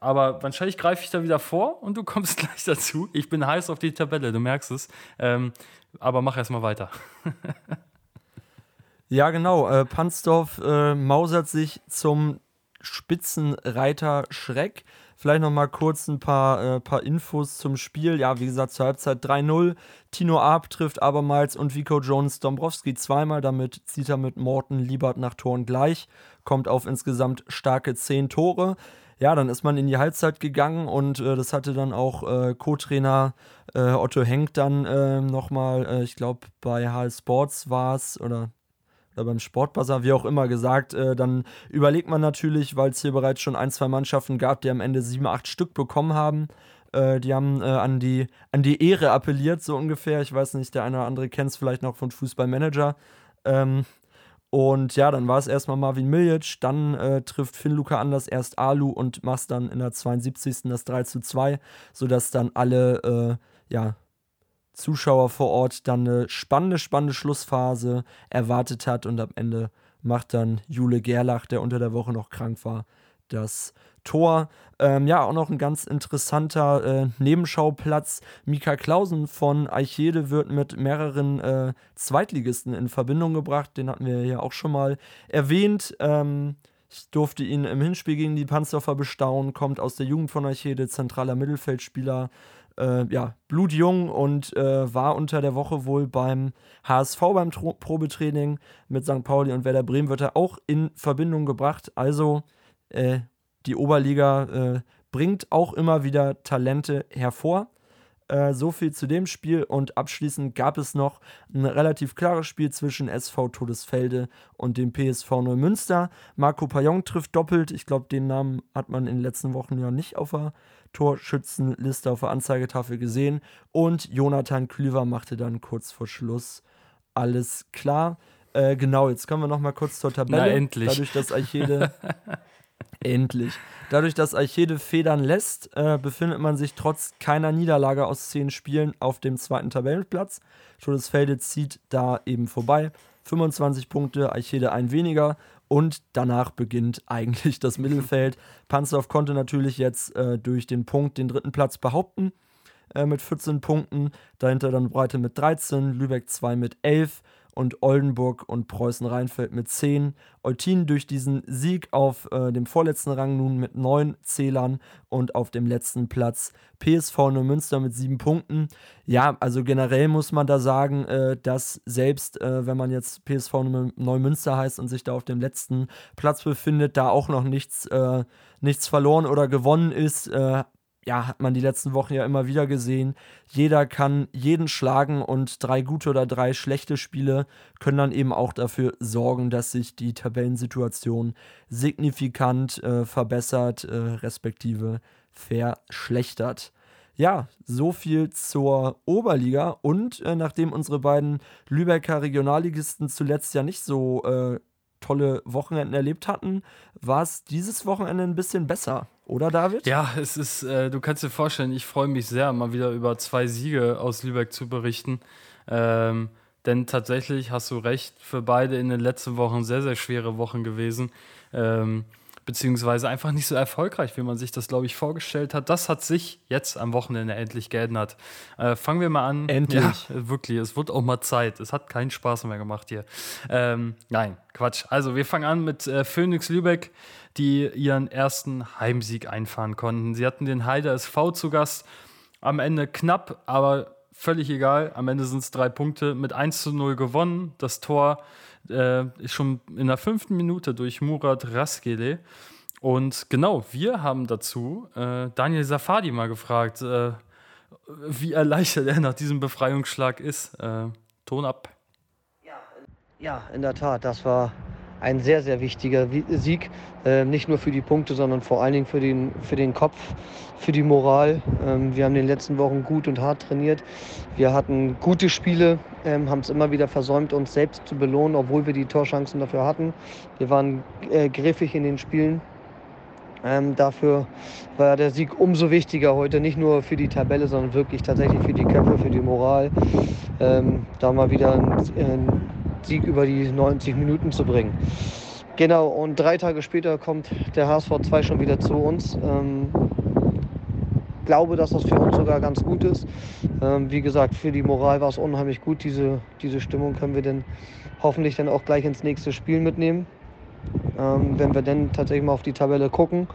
Aber wahrscheinlich greife ich da wieder vor und du kommst gleich dazu. Ich bin heiß auf die Tabelle, du merkst es. Ähm, aber mach erst mal weiter. ja, genau. Äh, Pansdorf äh, mausert sich zum Spitzenreiter Schreck. Vielleicht noch mal kurz ein paar, äh, paar Infos zum Spiel. Ja, wie gesagt, zur Halbzeit 3-0. Tino Arp trifft abermals und Vico Jones Dombrowski zweimal. Damit zieht er mit Morten Liebert nach Toren gleich. Kommt auf insgesamt starke 10 Tore. Ja, dann ist man in die Halbzeit gegangen und äh, das hatte dann auch äh, Co-Trainer äh, Otto Henk dann äh, nochmal, äh, ich glaube bei HL Sports war es, oder oder beim Sportbazar, wie auch immer gesagt, äh, dann überlegt man natürlich, weil es hier bereits schon ein, zwei Mannschaften gab, die am Ende sieben, acht Stück bekommen haben. Äh, die haben äh, an, die, an die Ehre appelliert, so ungefähr. Ich weiß nicht, der eine oder andere kennt es vielleicht noch von Fußballmanager. Ähm, und ja, dann war es erstmal Marvin Miljic, dann äh, trifft Finn Luca anders erst Alu und macht dann in der 72. das 3 zu 2, sodass dann alle äh, ja, Zuschauer vor Ort dann eine spannende, spannende Schlussphase erwartet hat und am Ende macht dann Jule Gerlach, der unter der Woche noch krank war, das Tor. Ähm, ja, auch noch ein ganz interessanter äh, Nebenschauplatz. Mika Klausen von Eichede wird mit mehreren äh, Zweitligisten in Verbindung gebracht. Den hatten wir ja auch schon mal erwähnt. Ähm, ich durfte ihn im Hinspiel gegen die Panzerfer bestaunen, kommt aus der Jugend von Eichede, zentraler Mittelfeldspieler äh, ja, blutjung und äh, war unter der Woche wohl beim HSV beim Tro Probetraining mit St. Pauli und Werder Bremen wird er auch in Verbindung gebracht. Also äh, die Oberliga äh, bringt auch immer wieder Talente hervor. Äh, so viel zu dem Spiel und abschließend gab es noch ein relativ klares Spiel zwischen SV Todesfelde und dem PSV Neumünster. Marco Payon trifft doppelt. Ich glaube, den Namen hat man in den letzten Wochen ja nicht auf der Torschützenliste auf der Anzeigetafel gesehen. Und Jonathan Klüver machte dann kurz vor Schluss alles klar. Äh, genau, jetzt kommen wir noch mal kurz zur Tabelle. Na, endlich. Dadurch, dass Eichede endlich. Dadurch, dass Eichede federn lässt, äh, befindet man sich trotz keiner Niederlage aus zehn Spielen auf dem zweiten Tabellenplatz. Todesfelde zieht da eben vorbei. 25 Punkte, Eichede ein weniger und danach beginnt eigentlich das Mittelfeld. Panzerov konnte natürlich jetzt äh, durch den Punkt den dritten Platz behaupten. äh, mit 14 Punkten. Dahinter dann Breite mit 13, Lübeck 2 mit 11 und Oldenburg und Preußen-Rheinfeld mit 10. Eutin durch diesen Sieg auf äh, dem vorletzten Rang nun mit 9 Zählern und auf dem letzten Platz PSV Neumünster mit 7 Punkten. Ja, also generell muss man da sagen, äh, dass selbst äh, wenn man jetzt PSV Neumünster heißt und sich da auf dem letzten Platz befindet, da auch noch nichts, äh, nichts verloren oder gewonnen ist äh, ja, hat man die letzten Wochen ja immer wieder gesehen. Jeder kann jeden schlagen und drei gute oder drei schlechte Spiele können dann eben auch dafür sorgen, dass sich die Tabellensituation signifikant äh, verbessert, äh, respektive verschlechtert. Ja, so viel zur Oberliga. Und äh, nachdem unsere beiden Lübecker Regionalligisten zuletzt ja nicht so äh, tolle Wochenenden erlebt hatten, war es dieses Wochenende ein bisschen besser. Oder David? Ja, es ist, äh, du kannst dir vorstellen, ich freue mich sehr, mal wieder über zwei Siege aus Lübeck zu berichten. Ähm, denn tatsächlich hast du recht, für beide in den letzten Wochen sehr, sehr schwere Wochen gewesen. Ähm, beziehungsweise einfach nicht so erfolgreich, wie man sich das, glaube ich, vorgestellt hat. Das hat sich jetzt am Wochenende endlich geändert. Äh, fangen wir mal an. Endlich. Ja, wirklich, es wird auch mal Zeit. Es hat keinen Spaß mehr gemacht hier. Ähm, nein, Quatsch. Also, wir fangen an mit äh, Phoenix Lübeck, die ihren ersten Heimsieg einfahren konnten. Sie hatten den Heider SV zu Gast. Am Ende knapp, aber völlig egal. Am Ende sind es drei Punkte mit 1 zu 0 gewonnen. Das Tor äh, schon in der fünften Minute durch Murat Raskele. Und genau, wir haben dazu äh, Daniel Safadi mal gefragt, äh, wie erleichtert er nach diesem Befreiungsschlag ist. Äh, Ton ab. Ja, in der Tat, das war ein sehr, sehr wichtiger Sieg. Äh, nicht nur für die Punkte, sondern vor allen Dingen für den, für den Kopf, für die Moral. Ähm, wir haben in den letzten Wochen gut und hart trainiert. Wir hatten gute Spiele, ähm, haben es immer wieder versäumt, uns selbst zu belohnen, obwohl wir die Torchancen dafür hatten. Wir waren äh, griffig in den Spielen. Ähm, dafür war der Sieg umso wichtiger heute, nicht nur für die Tabelle, sondern wirklich tatsächlich für die Köpfe, für die Moral. Ähm, da mal wieder ein, ein Sieg über die 90 Minuten zu bringen. Genau, und drei Tage später kommt der HSV 2 schon wieder zu uns. Ähm, glaube, dass das für uns sogar ganz gut ist. Ähm, wie gesagt, für die Moral war es unheimlich gut. Diese, diese Stimmung können wir dann hoffentlich dann auch gleich ins nächste Spiel mitnehmen. Ähm, wenn wir dann tatsächlich mal auf die Tabelle gucken,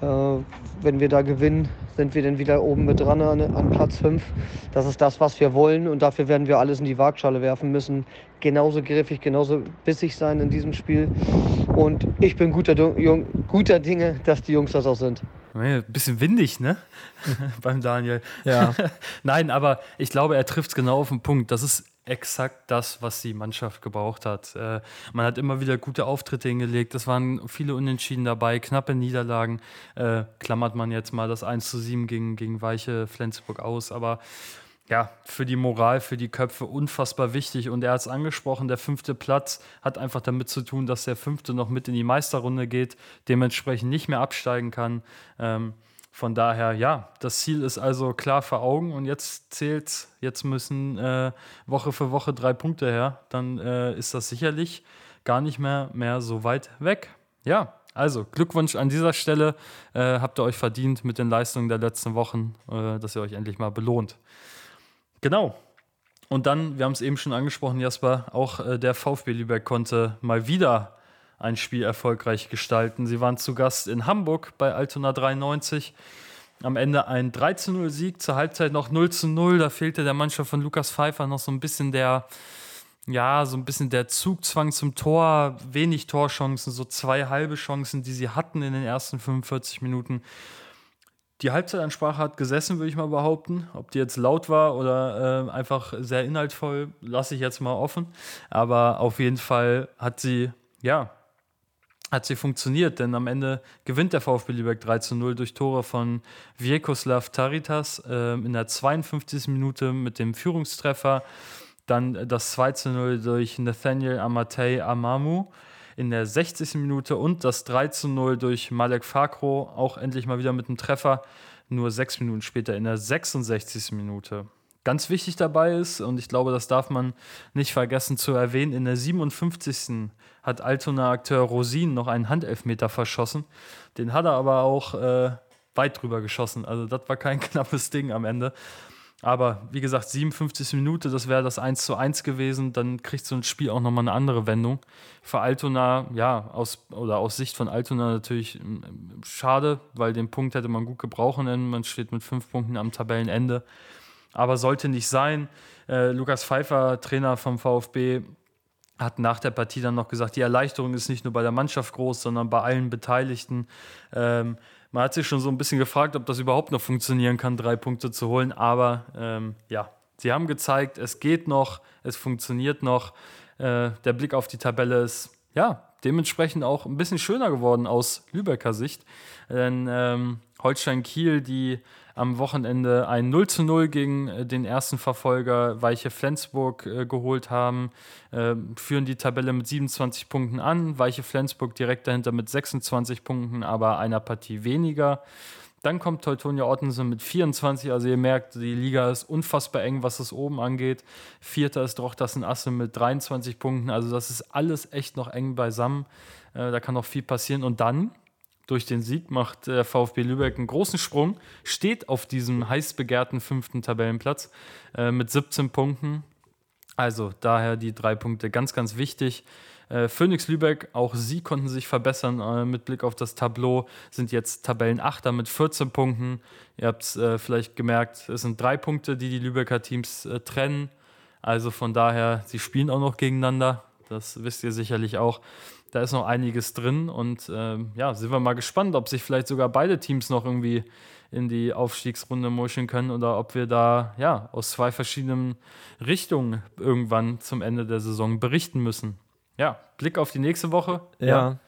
äh, wenn wir da gewinnen, sind wir dann wieder oben mit dran an, an Platz 5. Das ist das, was wir wollen und dafür werden wir alles in die Waagschale werfen müssen. Genauso griffig, genauso bissig sein in diesem Spiel. Und ich bin guter, guter Dinge, dass die Jungs das auch sind. Ein bisschen windig, ne? Beim Daniel. Ja. Nein, aber ich glaube, er trifft es genau auf den Punkt. Das ist exakt das, was die Mannschaft gebraucht hat. Äh, man hat immer wieder gute Auftritte hingelegt. Es waren viele Unentschieden dabei, knappe Niederlagen. Äh, klammert man jetzt mal das 1 zu 7 gegen, gegen Weiche Flensburg aus. Aber ja, für die Moral, für die Köpfe unfassbar wichtig. Und er hat es angesprochen, der fünfte Platz hat einfach damit zu tun, dass der fünfte noch mit in die Meisterrunde geht, dementsprechend nicht mehr absteigen kann. Ähm, von daher, ja, das Ziel ist also klar vor Augen und jetzt zählt Jetzt müssen äh, Woche für Woche drei Punkte her. Dann äh, ist das sicherlich gar nicht mehr, mehr so weit weg. Ja, also Glückwunsch an dieser Stelle. Äh, habt ihr euch verdient mit den Leistungen der letzten Wochen, äh, dass ihr euch endlich mal belohnt. Genau. Und dann, wir haben es eben schon angesprochen, Jasper, auch äh, der VfB Lübeck konnte mal wieder ein Spiel erfolgreich gestalten. Sie waren zu Gast in Hamburg bei Altona 93. Am Ende ein 13-0-Sieg, zur Halbzeit noch 0-0. Da fehlte der Mannschaft von Lukas Pfeiffer noch so ein bisschen der, ja, so ein bisschen der Zugzwang zum Tor. Wenig Torchancen, so zwei halbe Chancen, die sie hatten in den ersten 45 Minuten. Die Halbzeitansprache hat gesessen, würde ich mal behaupten. Ob die jetzt laut war oder äh, einfach sehr inhaltvoll, lasse ich jetzt mal offen. Aber auf jeden Fall hat sie, ja, hat sie funktioniert, denn am Ende gewinnt der VfB Lübeck 3 zu 0 durch Tore von Vjekoslav Taritas äh, in der 52. Minute mit dem Führungstreffer. Dann das 2 zu 0 durch Nathaniel Amatei Amamu in der 60. Minute und das 3 zu 0 durch Malek Fakro, auch endlich mal wieder mit einem Treffer, nur sechs Minuten später in der 66. Minute. Ganz wichtig dabei ist, und ich glaube, das darf man nicht vergessen zu erwähnen, in der 57. hat Altona-Akteur Rosin noch einen Handelfmeter verschossen. Den hat er aber auch äh, weit drüber geschossen. Also das war kein knappes Ding am Ende. Aber wie gesagt, 57 Minuten, das wäre das 1 zu 1 gewesen. Dann kriegt so ein Spiel auch nochmal eine andere Wendung. Für Altona, ja, aus, oder aus Sicht von Altona natürlich ähm, schade, weil den Punkt hätte man gut gebrauchen können. Man steht mit fünf Punkten am Tabellenende. Aber sollte nicht sein. Äh, Lukas Pfeiffer, Trainer vom VfB, hat nach der Partie dann noch gesagt, die Erleichterung ist nicht nur bei der Mannschaft groß, sondern bei allen Beteiligten. Ähm, man hat sich schon so ein bisschen gefragt, ob das überhaupt noch funktionieren kann, drei Punkte zu holen. Aber ähm, ja, sie haben gezeigt, es geht noch, es funktioniert noch. Äh, der Blick auf die Tabelle ist ja dementsprechend auch ein bisschen schöner geworden aus Lübecker Sicht. Denn ähm, Holstein Kiel, die am Wochenende ein 0 zu 0 gegen äh, den ersten Verfolger Weiche Flensburg äh, geholt haben, äh, führen die Tabelle mit 27 Punkten an. Weiche Flensburg direkt dahinter mit 26 Punkten, aber einer Partie weniger. Dann kommt Teutonia Ottensen mit 24. Also ihr merkt, die Liga ist unfassbar eng, was das oben angeht. Vierter ist Drochtersen Asse mit 23 Punkten. Also das ist alles echt noch eng beisammen. Äh, da kann noch viel passieren. Und dann durch den Sieg macht der VfB Lübeck einen großen Sprung, steht auf diesem heiß begehrten fünften Tabellenplatz äh, mit 17 Punkten. Also daher die drei Punkte ganz, ganz wichtig. Äh, Phoenix Lübeck, auch sie konnten sich verbessern äh, mit Blick auf das Tableau, sind jetzt Tabellenachter mit 14 Punkten. Ihr habt es äh, vielleicht gemerkt, es sind drei Punkte, die die Lübecker Teams äh, trennen. Also von daher, sie spielen auch noch gegeneinander. Das wisst ihr sicherlich auch da ist noch einiges drin und ähm, ja, sind wir mal gespannt, ob sich vielleicht sogar beide Teams noch irgendwie in die Aufstiegsrunde muscheln können oder ob wir da ja aus zwei verschiedenen Richtungen irgendwann zum Ende der Saison berichten müssen. Ja, Blick auf die nächste Woche. Ja. ja.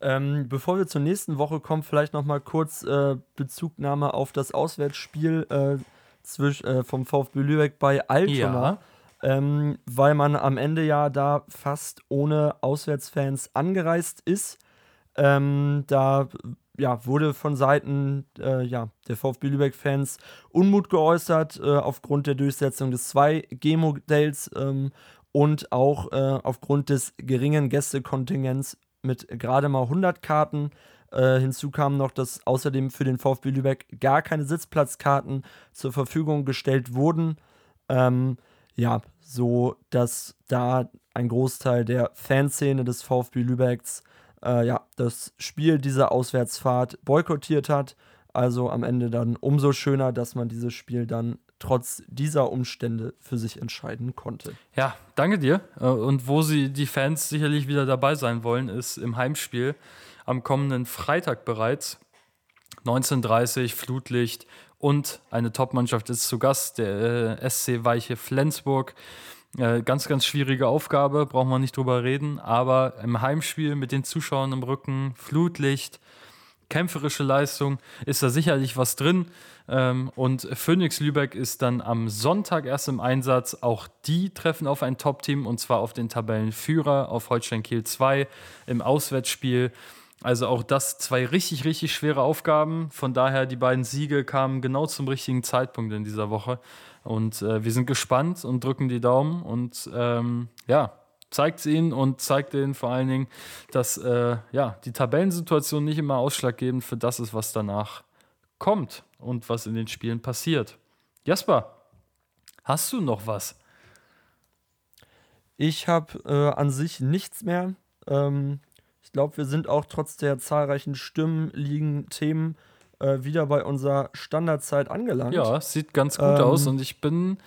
Ähm, bevor wir zur nächsten Woche kommen, vielleicht noch mal kurz äh, Bezugnahme auf das Auswärtsspiel äh, zwisch, äh, vom VfB Lübeck bei Altona. Ja ähm, weil man am Ende ja da fast ohne Auswärtsfans angereist ist. Ähm, da ja, wurde von Seiten äh, ja, der VfB Lübeck-Fans Unmut geäußert äh, aufgrund der Durchsetzung des 2G-Modells ähm, und auch äh, aufgrund des geringen Gästekontingents mit gerade mal 100 Karten. Äh, hinzu kam noch, dass außerdem für den VfB Lübeck gar keine Sitzplatzkarten zur Verfügung gestellt wurden. Ähm, ja, so dass da ein Großteil der Fanszene des VfB Lübecks äh, ja, das Spiel dieser Auswärtsfahrt boykottiert hat. Also am Ende dann umso schöner, dass man dieses Spiel dann trotz dieser Umstände für sich entscheiden konnte. Ja, danke dir. Äh, und wo sie die Fans sicherlich wieder dabei sein wollen, ist im Heimspiel am kommenden Freitag bereits. 19.30 Flutlicht, und eine Top-Mannschaft ist zu Gast, der äh, SC Weiche Flensburg. Äh, ganz, ganz schwierige Aufgabe, brauchen wir nicht drüber reden. Aber im Heimspiel mit den Zuschauern im Rücken, Flutlicht, kämpferische Leistung, ist da sicherlich was drin. Ähm, und Phoenix Lübeck ist dann am Sonntag erst im Einsatz. Auch die treffen auf ein Top-Team und zwar auf den Tabellenführer, auf Holstein Kiel 2 im Auswärtsspiel. Also auch das zwei richtig, richtig schwere Aufgaben. Von daher, die beiden Siege kamen genau zum richtigen Zeitpunkt in dieser Woche. Und äh, wir sind gespannt und drücken die Daumen. Und ähm, ja, zeigt es ihnen und zeigt ihnen vor allen Dingen, dass äh, ja, die Tabellensituation nicht immer ausschlaggebend für das ist, was danach kommt und was in den Spielen passiert. Jasper, hast du noch was? Ich habe äh, an sich nichts mehr. Ähm, glaube, wir sind auch trotz der zahlreichen Stimmen, liegen Themen äh, wieder bei unserer Standardzeit angelangt. Ja, sieht ganz gut ähm, aus und ich bin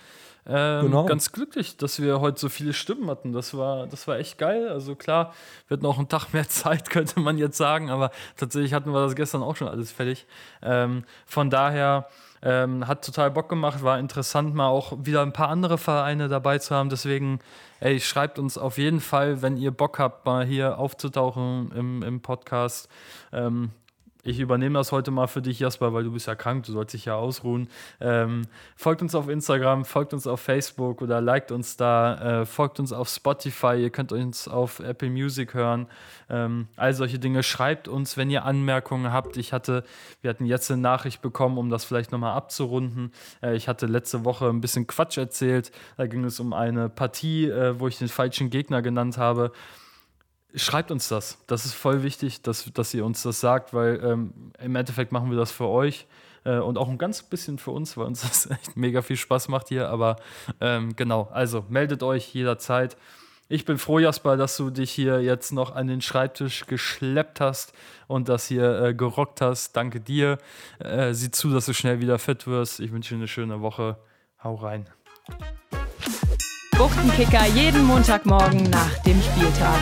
ähm, genau. ganz glücklich, dass wir heute so viele Stimmen hatten. Das war, das war echt geil. Also klar, wird noch ein Tag mehr Zeit, könnte man jetzt sagen, aber tatsächlich hatten wir das gestern auch schon alles fertig. Ähm, von daher ähm, hat total Bock gemacht, war interessant, mal auch wieder ein paar andere Vereine dabei zu haben. Deswegen, ey, schreibt uns auf jeden Fall, wenn ihr Bock habt, mal hier aufzutauchen im, im Podcast. Ähm, ich übernehme das heute mal für dich, Jasper, weil du bist ja krank, du sollst dich ja ausruhen. Ähm, folgt uns auf Instagram, folgt uns auf Facebook oder liked uns da, äh, folgt uns auf Spotify, ihr könnt uns auf Apple Music hören. Ähm, all solche Dinge. Schreibt uns, wenn ihr Anmerkungen habt. Ich hatte, wir hatten jetzt eine Nachricht bekommen, um das vielleicht nochmal abzurunden. Äh, ich hatte letzte Woche ein bisschen Quatsch erzählt. Da ging es um eine Partie, äh, wo ich den falschen Gegner genannt habe. Schreibt uns das. Das ist voll wichtig, dass, dass ihr uns das sagt, weil ähm, im Endeffekt machen wir das für euch. äh, und auch ein ganz bisschen für uns, weil uns das echt mega viel Spaß macht hier. Aber ähm, genau, also meldet euch jederzeit. Ich bin froh, Jasper, dass du dich hier jetzt noch an den Schreibtisch geschleppt hast und das hier äh, gerockt hast. Danke dir. Äh, sieh zu, dass du schnell wieder fit wirst. Ich wünsche dir eine schöne Woche. Hau rein. Buchtenkicker jeden Montagmorgen nach dem Spieltag.